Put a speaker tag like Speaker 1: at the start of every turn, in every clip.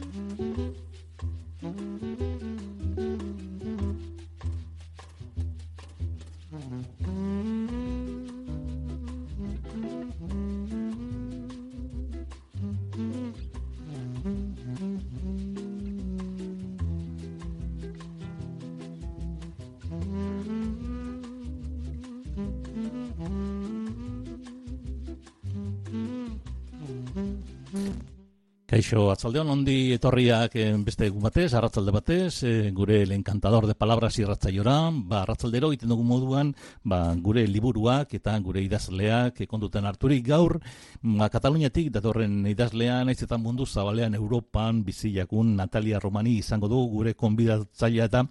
Speaker 1: Mm-hmm. Kaixo, atzaldeon ondi etorriak eh, beste egun batez, arratzalde batez, e, gure el encantador de palabras irratzaiora, ba, arratzaldero egiten dugu moduan, ba, gure liburuak eta gure idazleak konduten harturik. Gaur, ba, Kataluniatik datorren idazlean, naiz eta mundu zabalean Europan biziakun Natalia Romani izango dugu gure konbidatzaia eta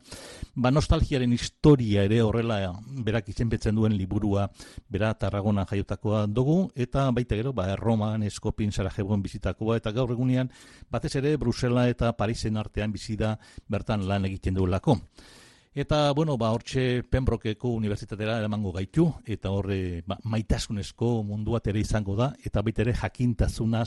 Speaker 1: ba, nostalgiaren historia ere horrela berak izenbetzen duen liburua bera Tarragona jaiotakoa dugu, eta baita gero, ba, Roman, Eskopin, Sarajevoen bizitakoa, eta gaur batez ere Brusela eta Parisen artean bizi da bertan lan egiten duelako. Eta, bueno, ba, hortxe Pembrokeko Unibertsitatera eramango gaitu, eta horre ba, maitasunezko mundua izango da, eta baita ere jakintasuna,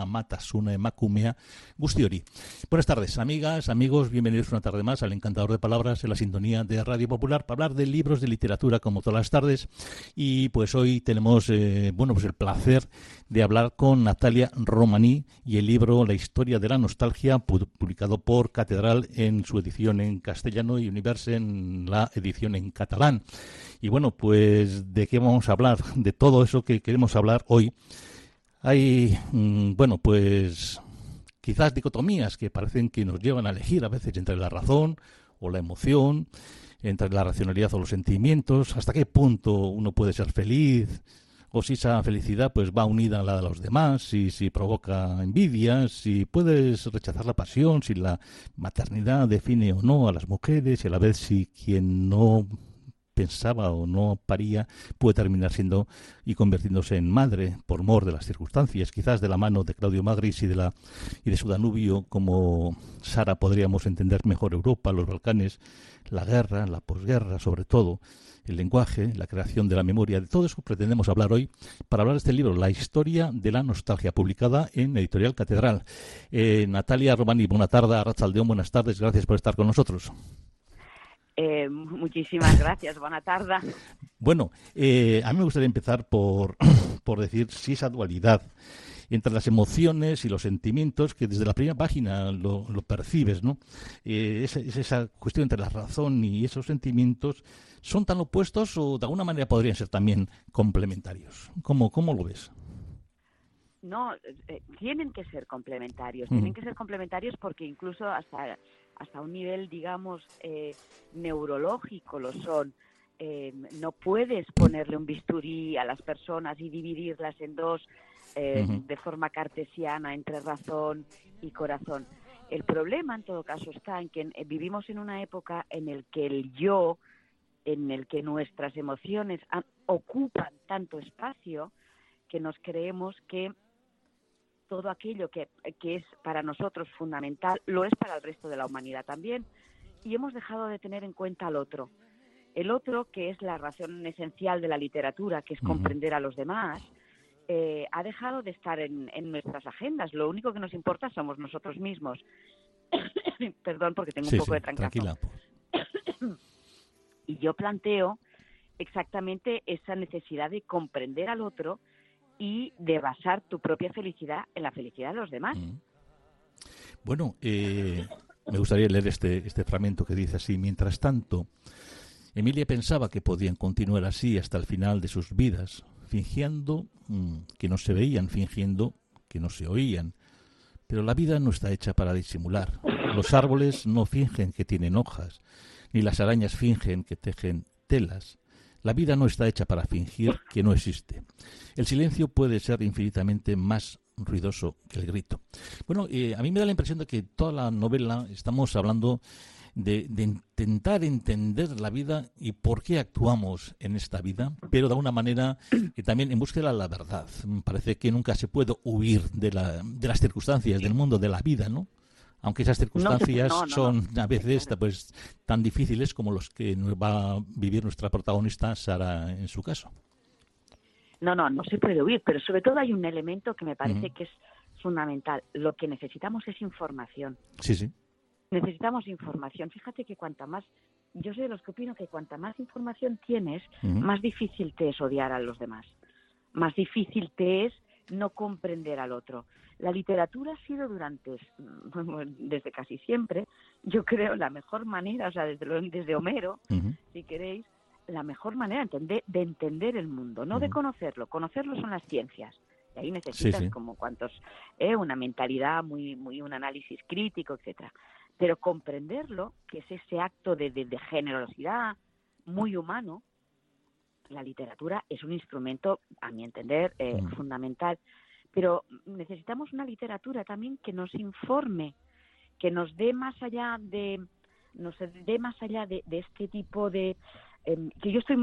Speaker 1: amatasuna, emakumea, guzti hori. Buenas tardes, amigas, amigos, bienvenidos una tarde más al Encantador de Palabras en la sintonía de Radio Popular para hablar de libros de literatura como todas las tardes. Y pues hoy tenemos, eh, bueno, pues el placer de hablar con Natalia Romaní y el libro La historia de la nostalgia, publicado por Catedral en su edición en castellano y Universe en la edición en catalán. Y bueno, pues de qué vamos a hablar, de todo eso que queremos hablar hoy. Hay, mm, bueno, pues quizás dicotomías que parecen que nos llevan a elegir a veces entre la razón o la emoción, entre la racionalidad o los sentimientos, hasta qué punto uno puede ser feliz, o si esa felicidad pues va unida a la de los demás, si, si provoca envidia, si puedes rechazar la pasión, si la maternidad define o no a las mujeres y a la vez si quien no pensaba o no paría puede terminar siendo y convirtiéndose en madre por mor de las circunstancias, quizás de la mano de Claudio Magris y de la y de su Danubio como Sara podríamos entender mejor Europa, los Balcanes, la guerra, la posguerra sobre todo el lenguaje, la creación de la memoria. De todo eso pretendemos hablar hoy para hablar de este libro, La historia de la nostalgia, publicada en Editorial Catedral. Eh, Natalia Romani, buena tarde. Arrachaldeón, buenas tardes. Gracias por estar con nosotros.
Speaker 2: Eh, muchísimas gracias, buena tarde.
Speaker 1: Bueno, eh, a mí me gustaría empezar por, por decir si esa dualidad entre las emociones y los sentimientos que desde la primera página lo, percibes, ¿no? Eh, es, esa cuestión entre la razón y esos sentimientos son tan opuestos o de alguna manera podrían ser también complementarios. ¿Cómo, cómo lo ves?
Speaker 2: No, eh, tienen que ser complementarios, tienen que ser complementarios porque incluso hasta, hasta un nivel, digamos, eh, neurológico lo son. no puedes ponerle un bisturí a las personas y dividirlas en dos eh, de forma cartesiana entre razón y corazón. El problema, en todo caso, está en que eh, vivimos en una época en el que el yo, en el que nuestras emociones ocupan tanto espacio que nos creemos que todo aquello que, que, es para nosotros fundamental lo es para el resto de la humanidad también. Y hemos dejado de tener en cuenta al otro. El otro, que es la razón esencial de la literatura, que es comprender a los demás, eh, ha dejado de estar en, nuestras agendas. Lo único que nos importa somos nosotros mismos. Perdón, porque tengo un poco de tranquila. y yo planteo exactamente esa necesidad de comprender al otro y de basar tu propia felicidad en la felicidad de los demás. Mm.
Speaker 1: Bueno, eh, me gustaría leer este, este fragmento que dice así, mientras tanto, Emilia pensaba que podían continuar así hasta el final de sus vidas, fingiendo mm, que no se veían, fingiendo que no se oían. Pero la vida no está hecha para disimular. Los árboles no fingen que tienen hojas, ni las arañas fingen que tejen telas. La vida no está hecha para fingir que no existe. El silencio puede ser infinitamente más ruidoso que el grito. Bueno, eh, a mí me da la impresión de que toda la novela estamos hablando de, intentar entender la vida y por qué actuamos en esta vida, pero de una manera que también en búsqueda de la verdad. Parece que nunca se puede huir de, la, de las circunstancias del mundo, de la vida, ¿no? Aunque esas circunstancias son a veces pues, tan difíciles como los que va a vivir nuestra protagonista Sara en su caso.
Speaker 2: No, no, no se puede huir, pero sobre todo hay un elemento que me parece que es fundamental. Lo que necesitamos es información.
Speaker 1: Sí, sí.
Speaker 2: Necesitamos información. Fíjate que cuanta más, yo soy de los que opino que cuanta más información tienes, más difícil te es odiar a los demás. Más difícil te es no comprender al otro. La literatura ha sido durante, desde casi siempre, yo creo, la mejor manera, o sea, desde, desde Homero, si queréis, la mejor manera de entender, el mundo, no de conocerlo. Conocerlo son las ciencias. Y ahí necesitas como cuantos, eh, una mentalidad muy, muy, un análisis crítico, etcétera. Pero comprenderlo, que es ese acto de, de, generosidad muy humano, la literatura es un instrumento, a mi entender, eh, fundamental. Pero necesitamos una literatura también que nos informe, que nos dé más allá de, nos dé más allá de este tipo de Em, que yo estoy,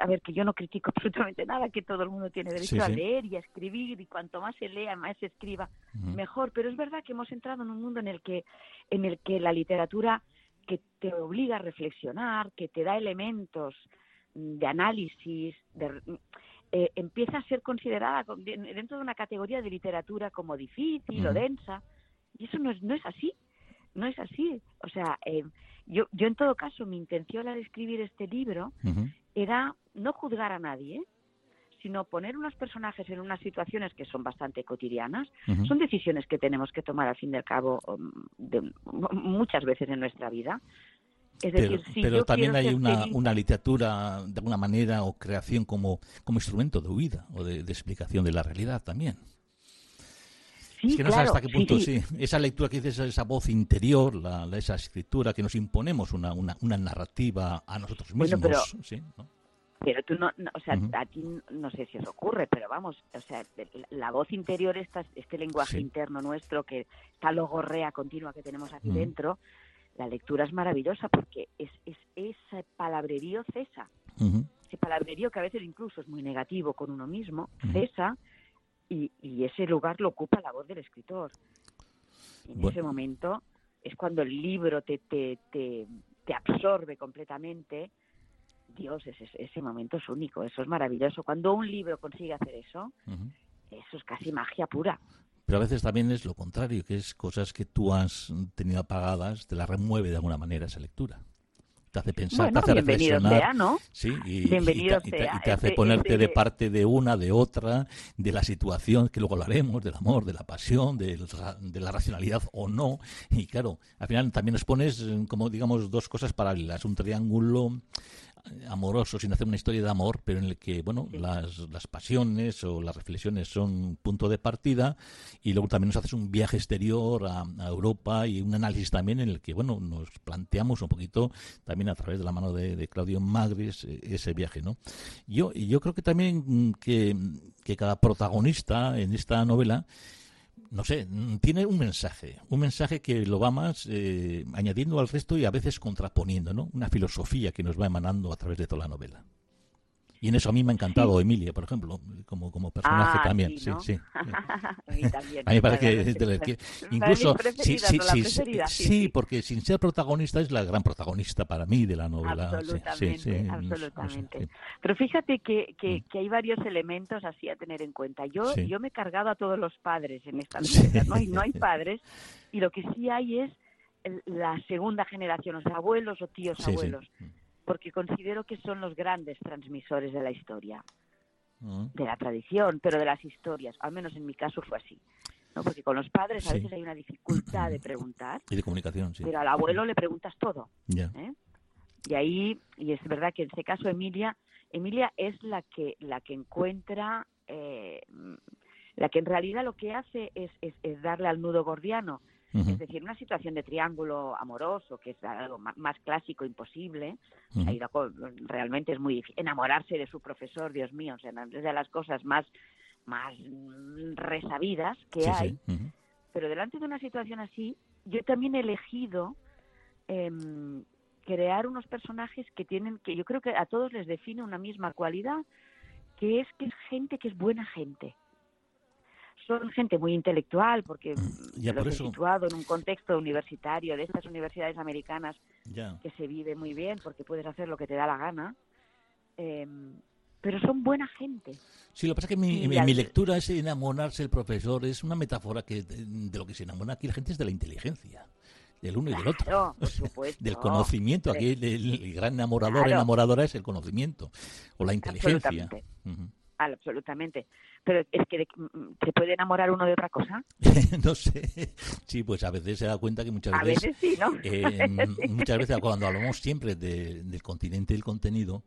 Speaker 2: a ver, que yo no critico absolutamente nada, que todo el mundo tiene derecho a leer y a escribir y cuanto más se lea, más se escriba, mejor. Pero es verdad que hemos entrado en un mundo en el que, en el que la literatura que te obliga a reflexionar, que te da elementos de análisis, eh, empieza a ser considerada dentro de una categoría de literatura como difícil o densa. Y eso no es, no es así, no es así. O sea, eh, yo, yo en todo caso, mi intención al escribir este libro era no juzgar a nadie, sino poner unos personajes en unas situaciones que son bastante cotidianas. Son decisiones que tenemos que tomar al fin y al cabo um, de, muchas veces en nuestra vida.
Speaker 1: Es decir, pero, también hay una, una, literatura de alguna manera o creación como, como instrumento de huida o de explicación de la realidad también.
Speaker 2: Es
Speaker 1: que no
Speaker 2: sé
Speaker 1: hasta qué punto, sí, Esa lectura que dices, esa voz interior, la, esa escritura, que nos imponemos una, una, una narrativa a nosotros mismos.
Speaker 2: pero,
Speaker 1: ¿sí?
Speaker 2: pero tú no, o sea, a ti no sé si os ocurre, pero vamos, o sea, la voz interior, esta, este lenguaje interno nuestro, que esta logorrea continua que tenemos aquí dentro, la lectura es maravillosa porque es, es ese palabrerío cesa. Ese palabrerío que a veces incluso es muy negativo con uno mismo, cesa y, ese lugar lo ocupa la voz del escritor. en ese momento es cuando el libro te, te, te, te absorbe completamente. Dios, ese, ese momento es único, eso es maravilloso. Cuando un libro consigue hacer eso, eso es casi magia pura.
Speaker 1: Pero a veces también es lo contrario, que es cosas que tú has tenido apagadas, te las remueve de alguna manera esa lectura te hace pensar, te hace reflexionar. Sí, y, te, hace ponerte de parte de una, de otra, de la situación, que luego hablaremos, del amor, de la pasión, de, de la racionalidad o no. Y claro, al final también nos pones como, digamos, dos cosas paralelas, un triángulo amoroso, sin hacer una historia de amor, pero en el que, bueno, las, las pasiones o las reflexiones son punto de partida y luego también nos haces un viaje exterior a, Europa y un análisis también en el que, bueno, nos planteamos un poquito también a través de la mano de, Claudio Magris eh, ese viaje, ¿no? Yo, yo creo que también mm, que, que cada protagonista en esta novela no sé, mm, tiene un mensaje, un mensaje que lo va más eh, añadiendo al resto y a veces contraponiendo, ¿no? Una filosofía que nos va emanando a través de toda la novela. Y en eso a mí me ha encantado Emilia, por ejemplo, como, como personaje
Speaker 2: ah,
Speaker 1: también. Sí,
Speaker 2: sí.
Speaker 1: a mí también. A mí parece que, incluso sí, sí, sí, sí, porque sin ser protagonista es la gran protagonista para mí de la novela.
Speaker 2: Absolutamente, absolutamente. Pero fíjate que, que, mm. que, hay varios elementos así a tener en cuenta. Yo, yo me he cargado a todos los padres en esta novela, ¿no? Y no hay padres, y lo que sí hay es la segunda generación, o sea, abuelos o tíos abuelos. Mm porque considero que son los grandes transmisores de la historia, mm. de la tradición, pero de las historias. Al menos en mi caso fue así. ¿no? Porque con los padres a veces hay una dificultad de preguntar.
Speaker 1: Y de comunicación, sí.
Speaker 2: Pero al abuelo le preguntas todo. ¿eh? Y ahí, y es verdad que en ese caso Emilia, Emilia es la que, la que encuentra, eh, la que en realidad lo que hace es, es darle al nudo gordiano es decir, una situación de triángulo amoroso, que es algo más clásico, imposible, realmente es muy difícil. Enamorarse de su profesor, Dios mío, o sea, es de las cosas más, más resabidas que hay. Pero delante de una situación así, yo también he elegido em, crear unos personajes que tienen, que yo creo que a todos les define una misma cualidad, que es que es gente que es buena gente son gente muy intelectual porque mm, ya los he situado en un contexto universitario de estas universidades americanas que se vive muy bien porque puedes hacer lo que te da la gana. Em, pero son buena gente.
Speaker 1: Sí, lo que pasa es que mi, mi, lectura es enamorarse el profesor, es una metáfora que de, lo que se enamora aquí la gente es de la inteligencia del uno y del otro. del conocimiento. Aquí el, gran enamorador, enamoradora es el conocimiento o la inteligencia.
Speaker 2: Absolutamente. Pero es que mm, se puede enamorar uno de otra cosa.
Speaker 1: no sé. Sí, pues a veces se da cuenta que muchas
Speaker 2: veces.
Speaker 1: A veces
Speaker 2: sí, ¿no?
Speaker 1: Eh, muchas veces cuando hablamos siempre del continente y el contenido,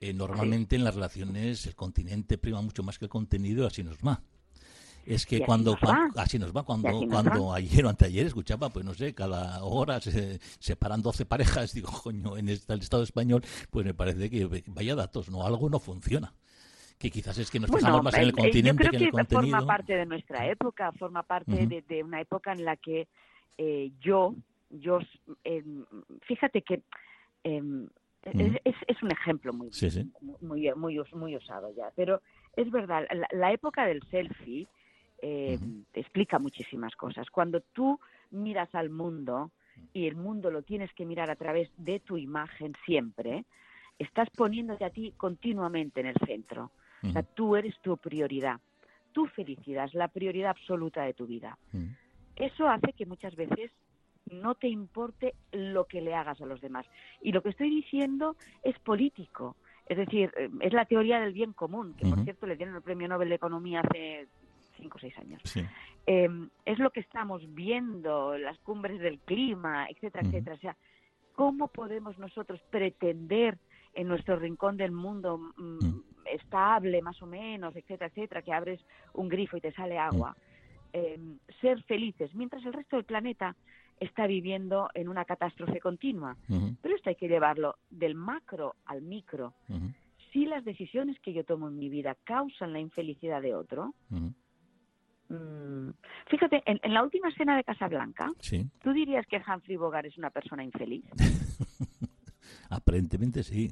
Speaker 1: eh, normalmente en las relaciones el continente prima mucho más que el contenido, así nos va. Es que cuando, así nos va, cuando, cuando ayer o anteayer escuchaba, pues no sé, cada hora se separan 12 parejas, digo, coño, en el Estado español, pues me parece que vaya datos, no, algo no funciona que quizás es que nos fijamos más en el continente que en el contenido.
Speaker 2: forma parte de nuestra época, forma parte de, una época en la que eh, yo, yo, em, fíjate que em, es, es, un ejemplo muy, muy, muy, muy, usado ya, pero es verdad, la, época del selfie eh, explica muchísimas cosas. Cuando tú miras al mundo y el mundo lo tienes que mirar a través de tu imagen siempre, estás poniéndote a ti continuamente en el centro. O sea, tú eres tu prioridad. Tu felicidad es la prioridad absoluta de tu vida. Eso hace que muchas veces no te importe lo que le hagas a los demás. Y lo que estoy diciendo es político. Es decir, eh, es la teoría del bien común, que por cierto le dieron el premio Nobel de Economía hace cinco o seis años. Em, es lo que estamos viendo, las cumbres del clima, etcétera, etcétera. O sea, ¿cómo podemos nosotros pretender en nuestro rincón del mundo mm, mm. Estable, más o menos, etcétera, etcétera, que abres un grifo y te sale agua? Mm. Em, ser felices, mientras el resto del planeta está viviendo en una catástrofe continua. Pero esto hay que llevarlo del macro al micro. Si las decisiones que yo tomo en mi vida causan la infelicidad de otro, fíjate, en, la última escena de Casablanca, ¿tú dirías que Humphrey Bogart es una persona infeliz?
Speaker 1: Aparentemente sí.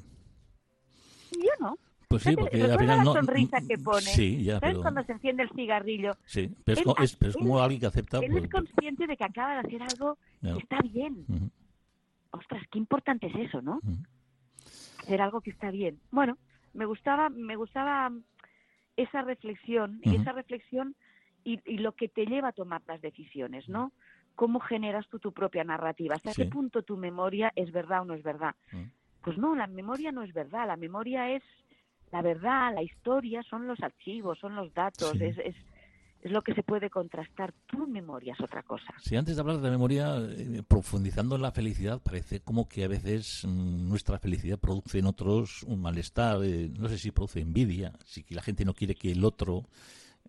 Speaker 1: Pues sí, porque al final
Speaker 2: no. la sonrisa que pone.
Speaker 1: Sí, ya,
Speaker 2: ¿Sabes cuando se enciende el cigarrillo?
Speaker 1: Sí, pero es, como alguien que acepta.
Speaker 2: Él
Speaker 1: pues,
Speaker 2: es consciente de que acaba de hacer algo que está bien. Ostras, qué importante es eso, ¿no? Hacer algo que está bien. Bueno, me gustaba, me gustaba esa reflexión, y esa reflexión y, y, lo que te lleva a tomar las decisiones, ¿no? cómo generas tú tu propia narrativa, hasta qué punto tu memoria es verdad o no es verdad. Mm. Pues no, la memoria no es verdad, la memoria es la verdad, la historia, son los archivos, son los datos, es, es, es, lo que se puede contrastar. Tu memoria es otra cosa.
Speaker 1: Sí, antes de hablar de la memoria, eh, profundizando en la felicidad, parece como que a veces mm, nuestra felicidad produce en otros un malestar, eh, no sé si produce envidia, si la gente no quiere que el otro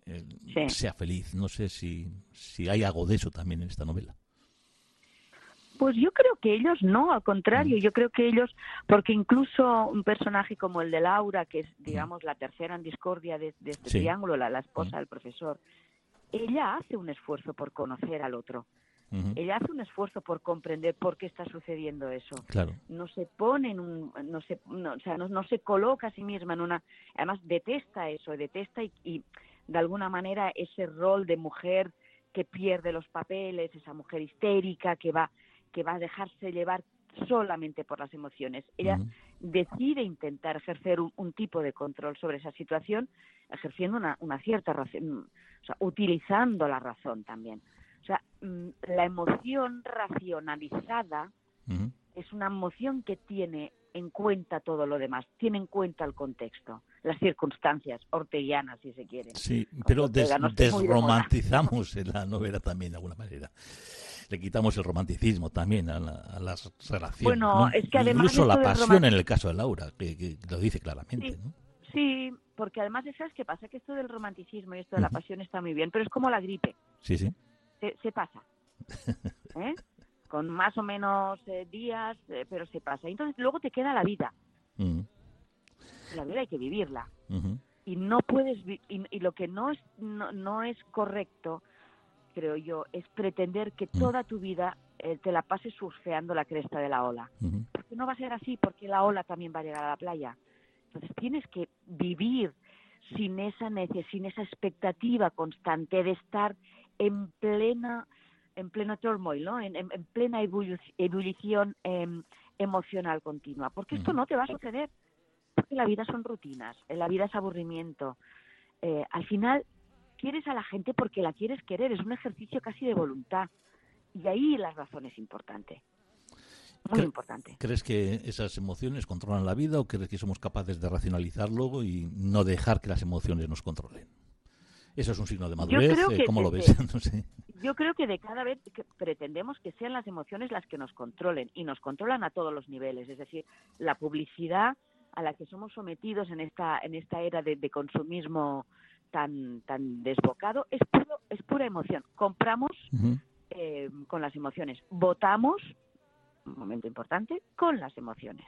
Speaker 1: eh, sea feliz. No sé si, si hay algo de eso también en esta novela.
Speaker 2: Pues yo creo que ellos no, al contrario, mm. yo creo que ellos, porque incluso un personaje como el de Laura, que es, digamos, la tercera en discordia de, este triángulo, la, esposa mm. del profesor, ella hace un esfuerzo por conocer al otro. Ella hace un esfuerzo por comprender por qué está sucediendo eso.
Speaker 1: Claro.
Speaker 2: No se pone en un, no se, o sea, no, se coloca a sí misma en una, además detesta eso, detesta y de alguna manera ese rol de mujer que pierde los papeles, esa mujer histérica que va, que va a dejarse llevar solamente por las emociones. Ella decide intentar ejercer un, tipo de control sobre esa situación, ejerciendo una, una cierta razón, o sea, utilizando la razón también. O sea, mm, la emoción racionalizada es una emoción que tiene en cuenta todo lo demás, tiene en cuenta el contexto, las circunstancias orteguianas, si se quiere.
Speaker 1: Sí, pero desromantizamos en la novela también de alguna manera. Le quitamos el romanticismo también a, las relaciones.
Speaker 2: Bueno, es que además.
Speaker 1: Incluso la pasión en el caso de Laura, que, lo dice claramente.
Speaker 2: Sí, sí, porque además, ¿sabes qué pasa? Que esto del romanticismo y esto de la pasión está muy bien, pero es como la gripe.
Speaker 1: Sí, sí.
Speaker 2: Se, se pasa. ¿Eh? con más o menos eh, días, eh, pero se pasa. Entonces luego te queda la vida. La vida hay que vivirla. Y no puedes y, lo que no es no, no, es correcto, creo yo, es pretender que mm. toda tu vida eh, te la pases surfeando la cresta de la ola. Porque no va a ser así, porque la ola también va a llegar a la playa. Entonces tienes que vivir sin esa sin esa expectativa constante de estar en plena en pleno turmoil, ¿no? en, plena ebullición em, emocional continua, porque esto no te va a suceder. Porque la vida son rutinas, eh, la vida es aburrimiento. Eh, al final, quieres a la gente porque la quieres querer, es un ejercicio casi de voluntad. Y ahí la razón es importante. Muy importante.
Speaker 1: ¿Crees que esas emociones controlan la vida o crees que somos capaces de racionalizarlo y no dejar que las emociones nos controlen? Eso es un signo de madurez. Eh, ¿Cómo lo ves?
Speaker 2: Yo creo que de cada vez pretendemos que sean las emociones las que nos controlen y nos controlan a todos los niveles. Es decir, la publicidad a la que somos sometidos en esta en esta era de, consumismo tan tan desbocado es puro, es pura emoción. Compramos eh, con las emociones, votamos, un momento importante, con las emociones.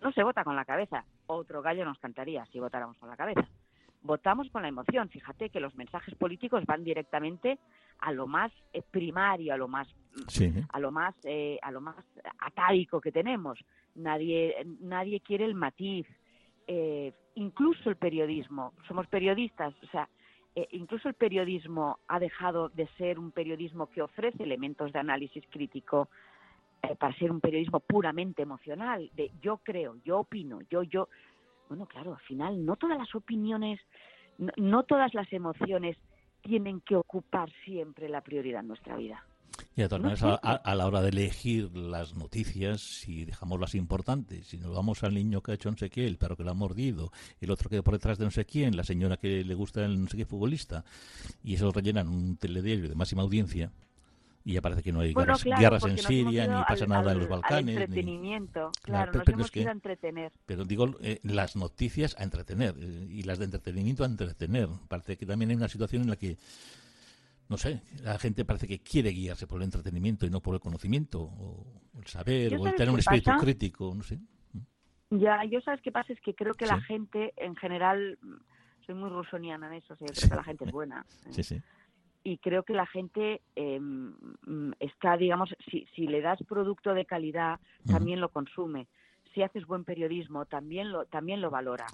Speaker 2: No se vota con la cabeza. Otro gallo nos cantaría si votáramos con la cabeza votamos con la emoción. Fíjate que los mensajes políticos van directamente a lo más eh, primario, a lo más a lo más eh, a lo más atávico que tenemos. Nadie nadie quiere el matiz. Eh, incluso el periodismo, somos periodistas, o sea, incluso el periodismo ha dejado de ser un periodismo que ofrece elementos de análisis crítico para ser un periodismo puramente emocional, de yo creo, yo opino, yo yo bueno, claro, al final no todas las opiniones, no, todas las emociones tienen que ocupar siempre la prioridad en nuestra vida.
Speaker 1: Y a, a, la hora de elegir las noticias, si dejamos las importantes, si nos vamos al niño que ha hecho no sé qué, el perro que lo ha mordido, el otro que por detrás de no sé quién, la señora que le gusta el no sé qué futbolista, y eso rellenan un telediario de máxima audiencia, y ya parece que no hay guerras, en Siria, ni pasa nada en los Balcanes.
Speaker 2: entretenimiento, claro, nos hemos ido a entretener.
Speaker 1: Pero digo, eh, las noticias a entretener, eh, y las de entretenimiento a entretener. Parece que también hay una situación en la que, no sé, la gente parece que quiere guiarse por el entretenimiento y no por el conocimiento, o el saber, o el tener un espíritu crítico, no sé.
Speaker 2: Ya, yo sabes qué pasa, es que creo que la gente, en general, soy muy rusoniana en eso, o creo que la gente es buena.
Speaker 1: Sí, sí
Speaker 2: y creo que la gente em, está, digamos, si, si, le das producto de calidad, también lo consume. Si haces buen periodismo, también lo, también lo valora.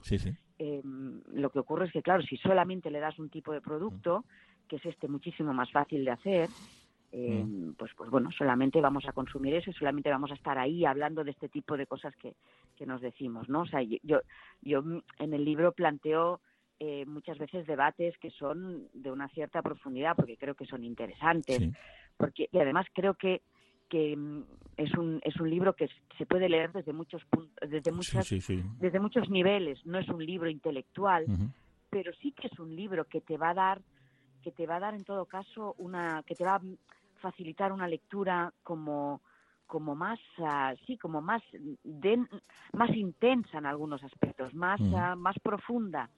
Speaker 2: Em, lo que ocurre es que, claro, si solamente le das un tipo de producto, que es este muchísimo más fácil de hacer, em, pues, pues bueno, solamente vamos a consumir eso y solamente vamos a estar ahí hablando de este tipo de cosas que, que nos decimos, ¿no? O sea, yo, yo en el libro planteo eh, muchas veces debates que son de una cierta profundidad, porque creo que son interesantes, porque y además creo que que mm, es un es un libro que se puede leer desde muchos puntos, desde muchas desde muchos niveles. No es un libro intelectual, pero sí que es un libro que te va a dar que te va a dar en todo caso una que te va a facilitar una lectura como como más uh, sí como más más intensa en algunos aspectos más uh, más profunda.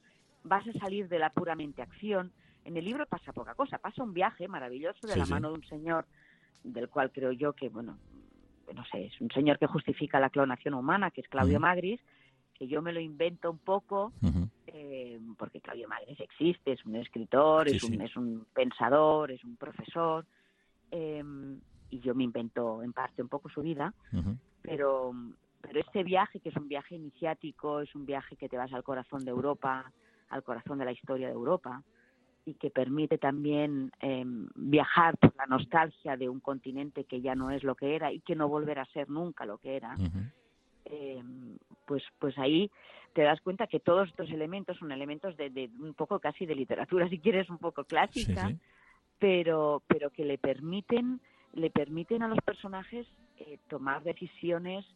Speaker 2: Vas a salir de la puramente acción. En el libro pasa poca cosa, pasa un viaje maravilloso de la mano de un señor del cual creo yo que, bueno, no sé, es un señor que justifica la clonación humana, que es Claudio Magris, que yo me lo invento un poco, eh, porque Claudio Magris existe, es un escritor, es, un, es un pensador, es un profesor, em, y yo me invento en parte un poco su vida, pero, pero este viaje, que es un viaje iniciático, es un viaje que te vas al corazón de Europa, al corazón de la historia de Europa y que permite también em, viajar por la nostalgia de un continente que ya no es lo que era y que no volverá a ser nunca lo que era, em, pues, pues ahí te das cuenta que todos estos elementos son elementos de, un poco casi de literatura, si quieres, un poco clásica, pero pero que le permiten le permiten a los personajes eh, tomar decisiones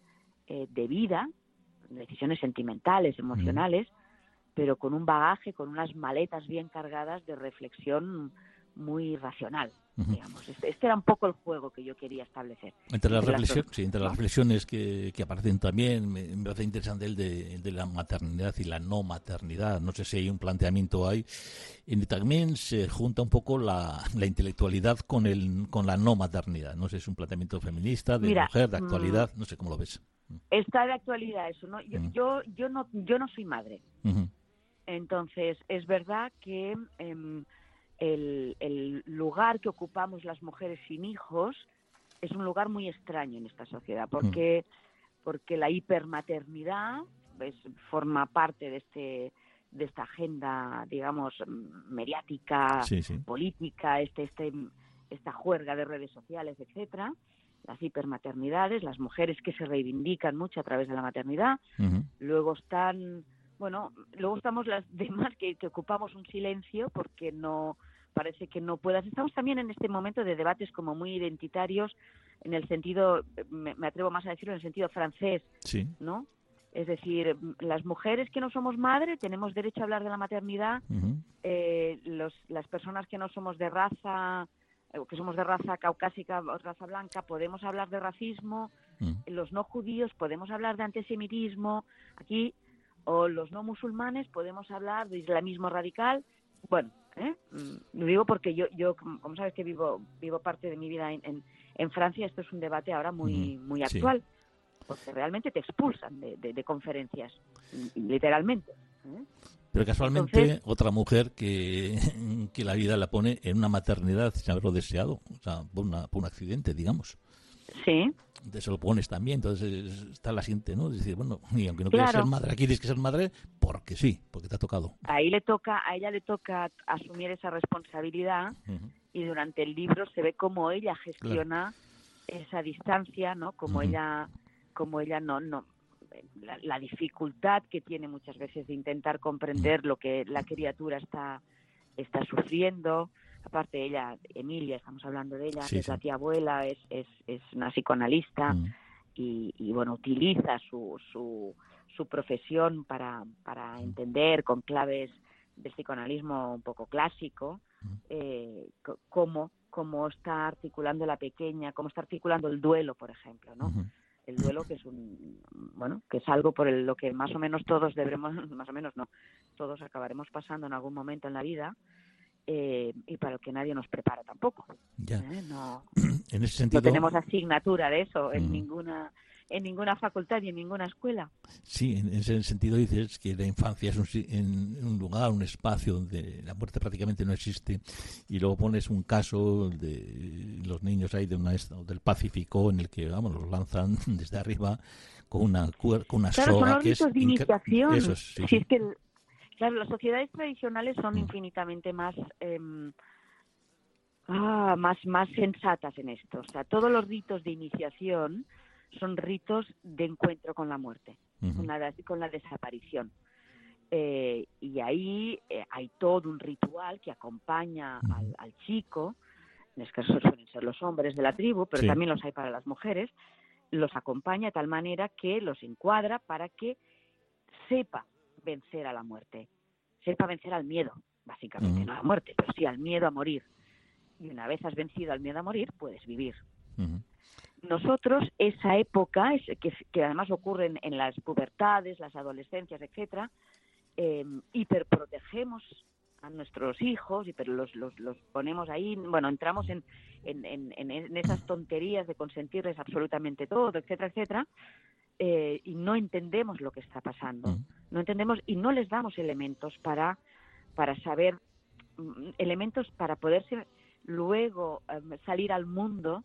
Speaker 2: eh, de vida, decisiones sentimentales, emocionales, pero con un bagaje, con unas maletas bien cargadas de reflexión muy racional. Digamos. Este, este, era un poco el juego que yo quería establecer.
Speaker 1: Entre las, sí, entre las reflexiones que, que, aparecen también, me, parece interesante el de, de, la maternidad y la no maternidad. No sé si hay un planteamiento ahí. Y también se junta un poco la, la intelectualidad con, el, con la no maternidad. No sé, si es un planteamiento feminista, de mujer, de actualidad, mm, no sé cómo lo ves.
Speaker 2: Está de actualidad eso, ¿no? Yo, yo, yo, no, yo no soy madre. Entonces, es verdad que em, el, lugar que ocupamos las mujeres sin hijos es un lugar muy extraño en esta sociedad, porque, porque la hipermaternidad pues, forma parte de este de esta agenda, digamos, mediática, política, este, este, esta juerga de redes sociales, etcétera. las hipermaternidades, las mujeres que se reivindican mucho a través de la maternidad. Luego están, bueno, luego estamos las demás que, ocupamos un silencio porque no parece que no puedas. Estamos también en este momento de debates como muy identitarios en el sentido, me, atrevo más a decirlo en el sentido francés,
Speaker 1: sí.
Speaker 2: ¿no? Es decir, las mujeres que no somos madre tenemos derecho a hablar de la maternidad, eh, los, las personas que no somos de raza eh, que somos de raza caucásica o raza blanca, podemos hablar de racismo, los no judíos podemos hablar de antisemitismo, aquí, o los no musulmanes podemos hablar de islamismo radical. Bueno, ¿eh? Mm, lo digo porque yo, yo como sabes que vivo, vivo parte de mi vida en, en, Francia, esto es un debate ahora muy, muy actual, porque realmente te expulsan de, de, conferencias, literalmente. ¿eh?
Speaker 1: Pero casualmente otra mujer que, que, la vida la pone en una maternidad sin haberlo deseado, o sea, por, una, por un accidente, digamos.
Speaker 2: Sí.
Speaker 1: Entonces lo pones también, entonces está la siguiente, ¿no? Es decir, bueno, y aunque no quieras ser madre, aquí tienes que ser madre porque sí, porque te ha tocado.
Speaker 2: Ahí le toca, a ella le toca asumir esa responsabilidad y durante el libro se ve cómo ella gestiona esa distancia, ¿no? Como ella, como ella no, no, la, dificultad que tiene muchas veces de intentar comprender lo que la criatura está, está sufriendo. Aparte ella, Emilia, estamos hablando de ella, es la tía abuela, es, es, es una psicoanalista mm. y, y, bueno, utiliza su, su, su profesión para, para mm. entender con claves del psicoanalismo un poco clásico mm. eh, cómo, cómo está articulando la pequeña, cómo está articulando el duelo, por ejemplo, ¿no? el duelo que es un bueno que es algo por lo que más o menos todos deberemos más o menos no todos acabaremos pasando en algún momento en la vida eh, y para el que nadie nos prepara tampoco
Speaker 1: ya.
Speaker 2: ¿Eh? no
Speaker 1: en ese sentido
Speaker 2: no tenemos asignatura de eso en mm. ninguna en ninguna facultad y en ninguna escuela.
Speaker 1: Sí, en ese sentido dices que la infancia es un, un, lugar, un espacio donde la muerte prácticamente no existe y luego pones un caso de los niños ahí de una del Pacífico en el que vamos los lanzan desde arriba con una con una soga que es
Speaker 2: de iniciación. Eso, sí, es que claro, las sociedades tradicionales son mm. infinitamente más em, ah, más más sensatas en esto, o sea, todos los ritos de iniciación son ritos de encuentro con la muerte, con, la, desaparición. Eh, y ahí eh, hay todo un ritual que acompaña al, chico, en este caso suelen ser los hombres de la tribu, pero también los hay para las mujeres, los acompaña de tal manera que los encuadra para que sepa vencer a la muerte, sepa vencer al miedo, básicamente, no a la muerte, pero sí al miedo a morir. Y una vez has vencido al miedo a morir, puedes vivir. Nosotros esa época, que, que además ocurre en, las pubertades, las adolescencias, etcétera, eh, hiperprotegemos a nuestros hijos, pero los, los, los ponemos ahí, bueno, entramos en, en, en, esas tonterías de consentirles absolutamente todo, etcétera, etcétera, eh, y no entendemos lo que está pasando, mm. no entendemos y no les damos elementos para, para saber, mm, elementos para poderse luego eh, salir al mundo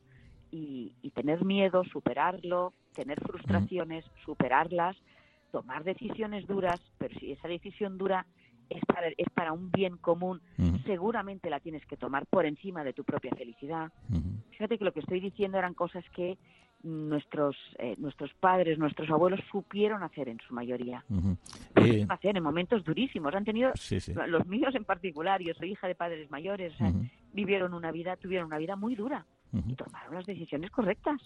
Speaker 2: y, tener miedo, superarlo, tener frustraciones, superarlas, tomar decisiones duras, pero si esa decisión dura es para, es para un bien común, seguramente la tienes que tomar por encima de tu propia felicidad. Fíjate que lo que estoy diciendo eran cosas que nuestros eh, nuestros padres, nuestros abuelos supieron hacer en su mayoría. Uh hacer en momentos durísimos. Han tenido, los míos en particular, yo soy hija de padres mayores, vivieron una vida, tuvieron una vida muy dura y tomaron las decisiones correctas.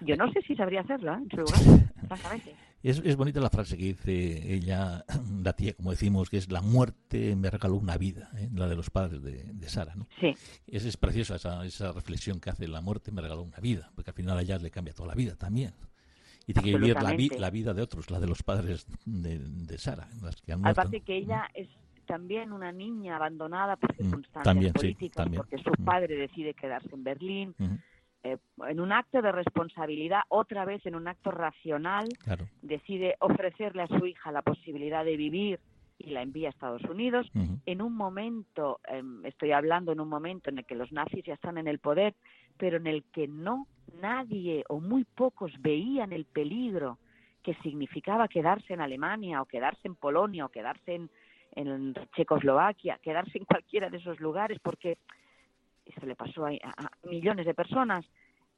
Speaker 2: Yo no sé si sabría hacerlo ¿eh? en su lugar,
Speaker 1: Es, es bonita la frase que dice ella, la tía, como decimos, que es la muerte me regaló una vida, ¿eh? la de los padres de, de Sara. ¿no?
Speaker 2: Sí.
Speaker 1: Es, es preciosa esa, esa reflexión que hace la muerte me regaló una vida, porque al final a ella le cambia toda la vida también. Y tiene que vivir la, la, vida de otros, la de los padres de, de Sara. Las que han
Speaker 2: Aparte que ella es también una niña abandonada por mm, circunstancias políticas, porque su mm. padre decide quedarse en Berlín. Eh, en un acto de responsabilidad, otra vez en un acto racional, decide ofrecerle a su hija la posibilidad de vivir y la envía a Estados Unidos. En un momento, em, estoy hablando en un momento en el que los nazis ya están en el poder, pero en el que no nadie o muy pocos veían el peligro que significaba quedarse en Alemania o quedarse en Polonia o quedarse en, en Checoslovaquia, quedarse en cualquiera de esos lugares, porque eso le pasó a, millones de personas,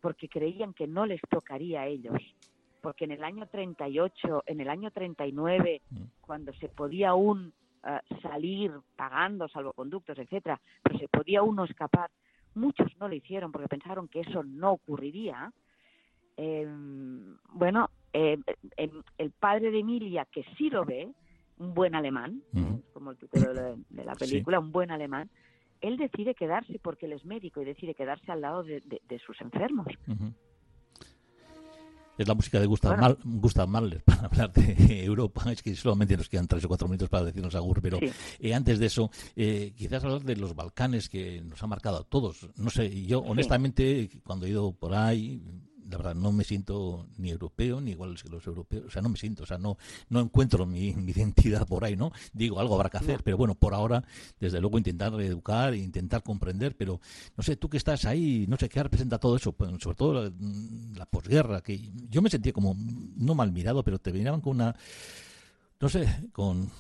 Speaker 2: porque creían que no les tocaría a ellos. Porque en el año 38, en el año 39, mm. cuando se podía aún eh, salir pagando salvoconductos, etcétera, pero se podía uno escapar, muchos no lo hicieron porque pensaron que eso no ocurriría. Em, bueno, em, el padre de Emilia, que sí lo ve, un buen alemán, como el título de, la película, un buen alemán, él decide quedarse porque él es médico y decide quedarse al lado de, sus enfermos.
Speaker 1: Es la música de Gustav, Gustav Mahler para hablar de Europa. Es que solamente nos quedan tres o cuatro minutos para decirnos agur, pero eh, antes de eso, eh, quizás hablar de los Balcanes que nos ha marcado a todos. No sé, yo honestamente, cuando he ido por ahí, la verdad no me siento ni europeo ni igual que los europeos, o sea, no me siento, o sea, no no encuentro mi, identidad por ahí, ¿no? Digo, algo habrá que hacer, pero bueno, por ahora, desde luego intentar educar, intentar comprender, pero no sé, tú que estás ahí, no sé qué representa todo eso, pues, sobre todo la, la posguerra, que yo me sentía como no mal mirado, pero te miraban con una no sé, con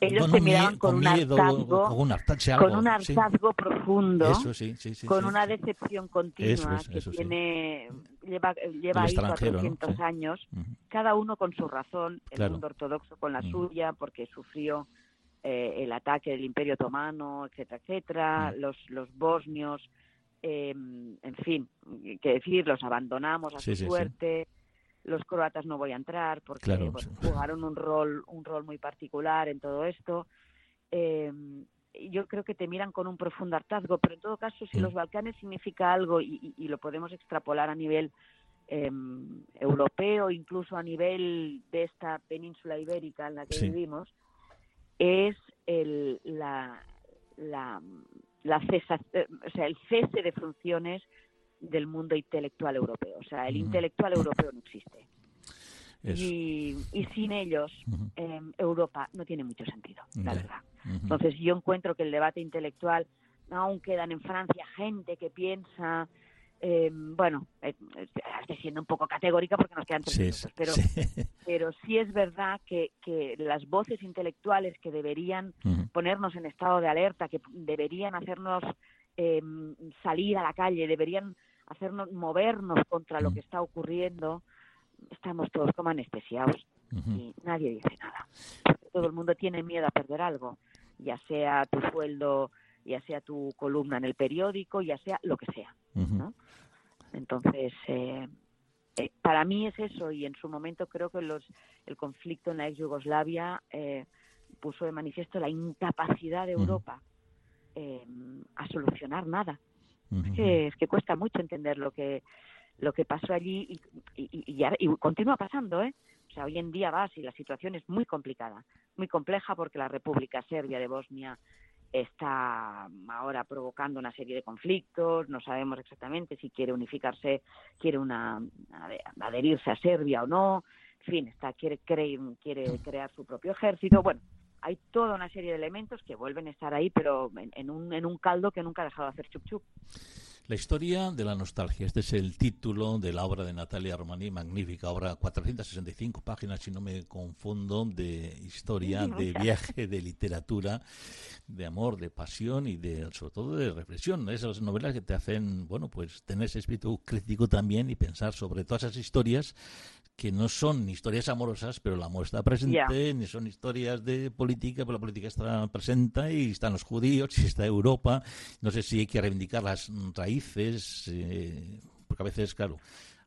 Speaker 2: ellos te miraban con, un hartazgo, con un, hartazgo profundo, con una decepción continua que tiene, lleva, lleva ahí 400 años, cada uno con su razón, el mundo ortodoxo con la suya, porque sufrió eh, el ataque del Imperio Otomano, etcétera, etcétera, los, los bosnios, eh, en fin, qué decir, los abandonamos a su suerte los croatas no voy a entrar porque jugaron un rol un rol muy particular en todo esto. Eh, yo creo que te miran con un profundo hartazgo pero en todo caso si mm. los Balcanes significa algo y, lo podemos extrapolar a nivel eh, europeo incluso a nivel de esta península ibérica en la que vivimos es el la la, la cesa, eh, o sea, el cese de funciones del mundo intelectual europeo. O sea, el intelectual europeo no existe. Y, sin ellos, em, Europa no tiene mucho sentido, la verdad. Entonces, yo encuentro que el debate intelectual, aún quedan en Francia gente que piensa, em, bueno, eh, estoy siendo un poco categórica porque nos quedan tres minutos, pero sí. pero sí es verdad que, que las voces intelectuales que deberían ponernos en estado de alerta, que deberían hacernos em, salir a la calle, deberían hacernos movernos contra lo que está ocurriendo, estamos todos como anestesiados y nadie dice nada. todo el mundo tiene miedo a perder algo, ya sea tu sueldo, ya sea tu columna en el periódico, ya sea lo que sea. Entonces, eh, eh, para mí es eso y en su momento creo que los, el conflicto en la ex Yugoslavia eh, puso de manifiesto la incapacidad de Europa a solucionar nada es, que, es que cuesta mucho entender lo que lo que pasó allí y, y, y, continúa pasando, ¿eh? O sea, hoy en día vas y la situación es muy complicada, muy compleja porque la República Serbia de Bosnia está ahora provocando una serie de conflictos, no sabemos exactamente si quiere unificarse, quiere una adherirse a Serbia o no, en fin, está quiere quiere crear su propio ejército, bueno, hay toda una serie de elementos que vuelven a estar ahí, pero en, un, en un caldo que nunca ha dejado de hacer chup chup.
Speaker 1: La historia de la nostalgia. Este es el título de la obra de Natalia Romani, magnífica obra, 465 páginas, si no me confundo, de historia, de viaje, de literatura, de amor, de pasión y de, sobre todo de reflexión. Esas novelas que te hacen, bueno, pues tener ese espíritu crítico también y pensar sobre todas esas historias que no son historias amorosas, pero el amor está presente, ni son historias de política, pero la política está presente y están los judíos, y está Europa. No sé si hay que reivindicar las raíces, eh, porque a veces, claro,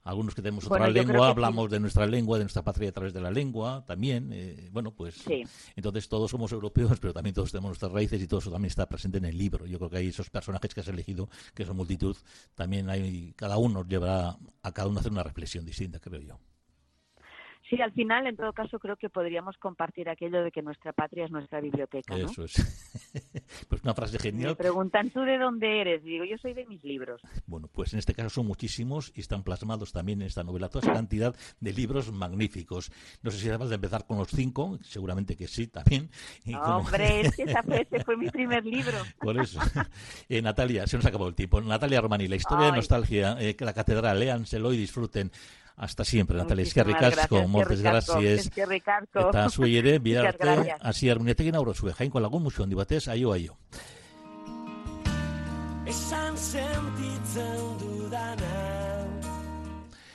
Speaker 1: algunos que tenemos otra lengua hablamos de nuestra lengua, de nuestra patria a través de la lengua también. Eh, bueno, pues entonces todos somos europeos, pero también todos tenemos nuestras raíces y todo eso también está presente en el libro. Yo creo que hay esos personajes que has elegido, que son multitud, también hay, cada uno llevará a cada uno a hacer una reflexión distinta, creo yo.
Speaker 2: Sí, al final, en todo caso, creo que podríamos compartir aquello de que nuestra patria es nuestra biblioteca. ¿no?
Speaker 1: Eso es. pues una frase genial.
Speaker 2: Me preguntan, ¿tú de dónde eres? Digo, yo soy de mis libros.
Speaker 1: Bueno, pues en este caso son muchísimos y están plasmados también en esta novela toda esa cantidad de libros magníficos. No sé si además de empezar con los cinco, seguramente que sí también.
Speaker 2: Hombre, ese fue mi primer libro.
Speaker 1: Por eso. Eh, Natalia, se nos acabó el tiempo. Natalia Romani, la historia de nostalgia, eh, la catedral, léanselo y disfruten. Hasta siempre, Natalia. Eskerrik asko, moltes gràcies. Eta zuei ere, bihar arte, hasi harmunetekin aurro zue. Jainko lagun musu handi batez, aio, aio. Esan sentitzen dudana